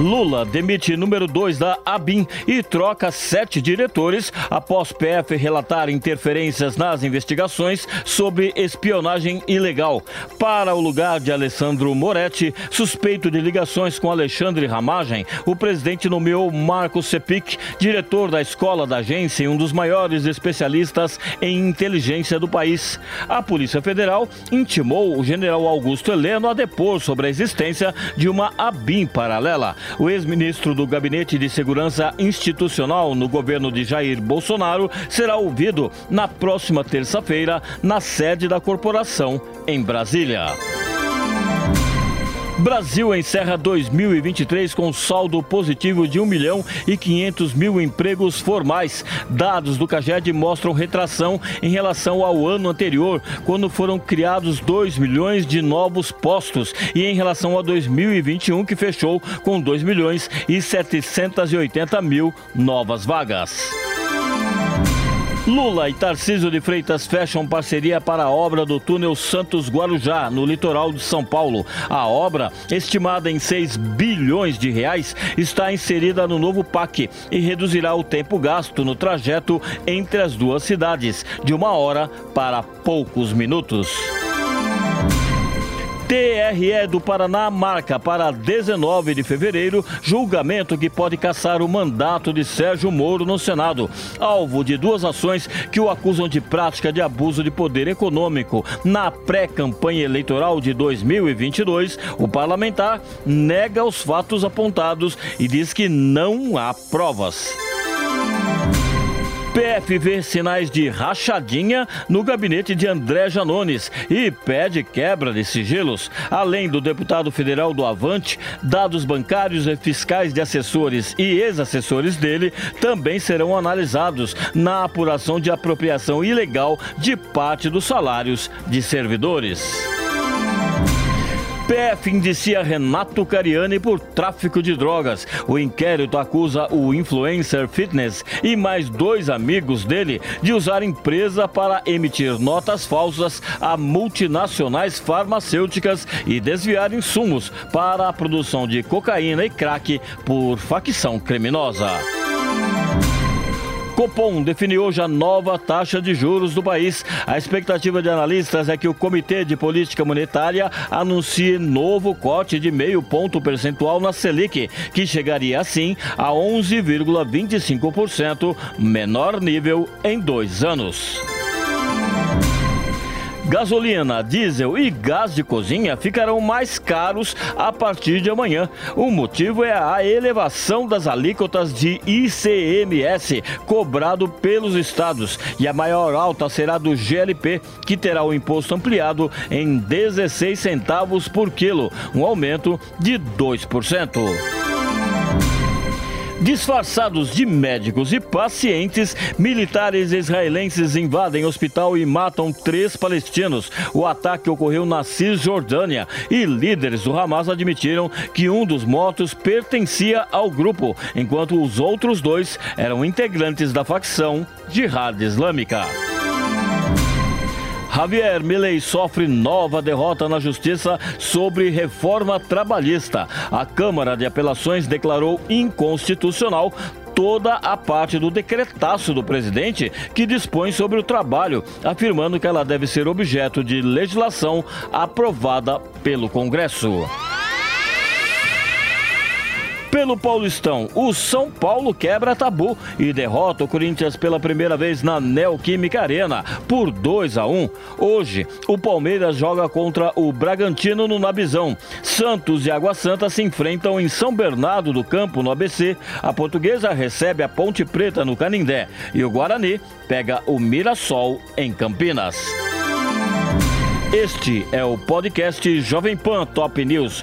Lula demite número 2 da ABIN e troca sete diretores após PF relatar interferências nas investigações sobre espionagem ilegal. Para o lugar de Alessandro Moretti, suspeito de ligações com Alexandre Ramagem, o presidente nomeou Marco Sepic, diretor da escola da agência e um dos maiores especialistas em inteligência do país. A Polícia Federal intimou o general Augusto Heleno a depor sobre a existência de uma ABIN paralela. O ex-ministro do Gabinete de Segurança Institucional no governo de Jair Bolsonaro será ouvido na próxima terça-feira na sede da corporação em Brasília. Brasil encerra 2023 com saldo positivo de 1 milhão e 500 mil empregos formais. Dados do CAGED mostram retração em relação ao ano anterior, quando foram criados 2 milhões de novos postos, e em relação a 2021, que fechou com 2 milhões e 780 mil novas vagas. Lula e Tarcísio de Freitas fecham parceria para a obra do túnel Santos Guarujá, no litoral de São Paulo. A obra, estimada em 6 bilhões de reais, está inserida no novo PAC e reduzirá o tempo gasto no trajeto entre as duas cidades, de uma hora para poucos minutos. TRE do Paraná marca para 19 de fevereiro julgamento que pode caçar o mandato de Sérgio Moro no Senado, alvo de duas ações que o acusam de prática de abuso de poder econômico. Na pré-campanha eleitoral de 2022, o parlamentar nega os fatos apontados e diz que não há provas. PF vê sinais de rachadinha no gabinete de André Janones e pede quebra de sigilos. Além do deputado federal do Avante, dados bancários e fiscais de assessores e ex-assessores dele também serão analisados na apuração de apropriação ilegal de parte dos salários de servidores. PF indicia Renato Cariani por tráfico de drogas. O inquérito acusa o influencer fitness e mais dois amigos dele de usar empresa para emitir notas falsas a multinacionais farmacêuticas e desviar insumos para a produção de cocaína e crack por facção criminosa. Copom definiu hoje a nova taxa de juros do país. A expectativa de analistas é que o Comitê de Política Monetária anuncie novo corte de meio ponto percentual na Selic, que chegaria assim a 11,25%, menor nível em dois anos. Gasolina, diesel e gás de cozinha ficarão mais caros a partir de amanhã. O motivo é a elevação das alíquotas de ICMS cobrado pelos estados e a maior alta será do GLP, que terá o imposto ampliado em 16 centavos por quilo, um aumento de 2%. Disfarçados de médicos e pacientes, militares israelenses invadem hospital e matam três palestinos. O ataque ocorreu na Cisjordânia e líderes do Hamas admitiram que um dos mortos pertencia ao grupo, enquanto os outros dois eram integrantes da facção Jihad Islâmica. Javier Milei sofre nova derrota na justiça sobre reforma trabalhista. A Câmara de Apelações declarou inconstitucional toda a parte do decretaço do presidente que dispõe sobre o trabalho, afirmando que ela deve ser objeto de legislação aprovada pelo Congresso. Pelo Paulistão, o São Paulo quebra tabu e derrota o Corinthians pela primeira vez na Neoquímica Arena por 2 a 1. Hoje, o Palmeiras joga contra o Bragantino no Nabizão. Santos e Água Santa se enfrentam em São Bernardo do Campo, no ABC. A Portuguesa recebe a Ponte Preta no Canindé e o Guarani pega o Mirassol em Campinas. Este é o podcast Jovem Pan Top News.